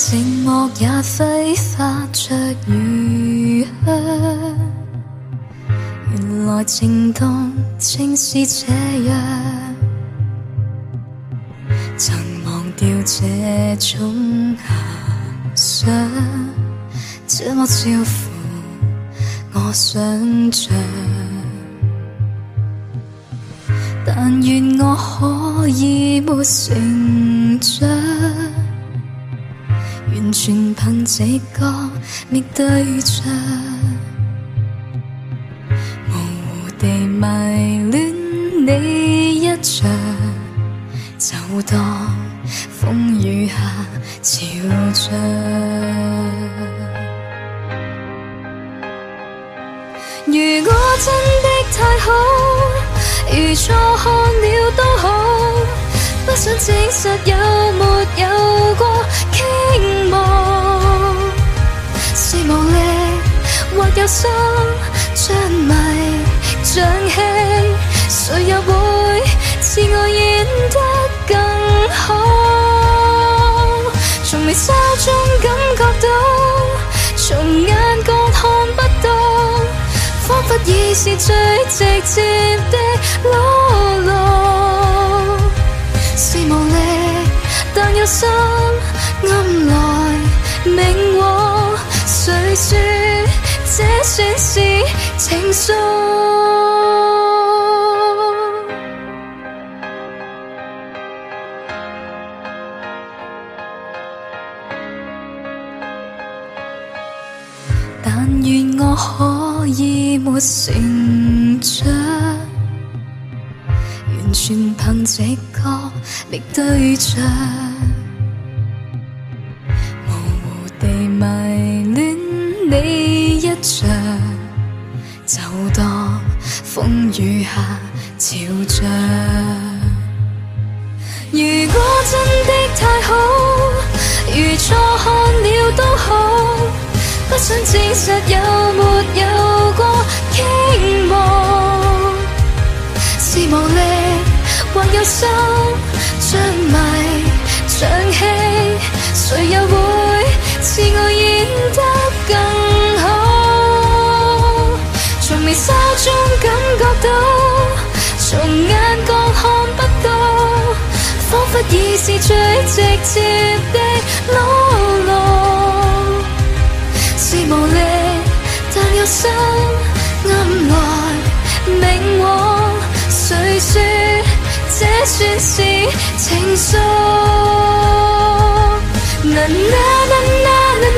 寂寞也挥发着余香。原来情动正是这样，曾忘掉这种遐想，这么超乎我想象。但愿我可以没成长，完全凭直觉觅对象，模糊地迷恋你一场，就当风雨下潮涨。如果真的太好。如错看了都好，不想证实有没有心像迷像戏，谁又会自我演得更好？从眉梢中感觉到，从眼角看不到，仿佛已是最直接的。裸露是无力，但有心暗来明往。谁说算是情愫？但愿我可以没成长。全凭直觉觅对象，风雨下潮涨。如果真的太好，如错看了都好，不想证实有没有过倾慕，是无力。或有心像迷像戏，谁又会已是最直接的裸露，是无力，但有心暗来明往。谁说这算是情愫？呐呐呐呐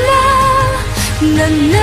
呐呐呐。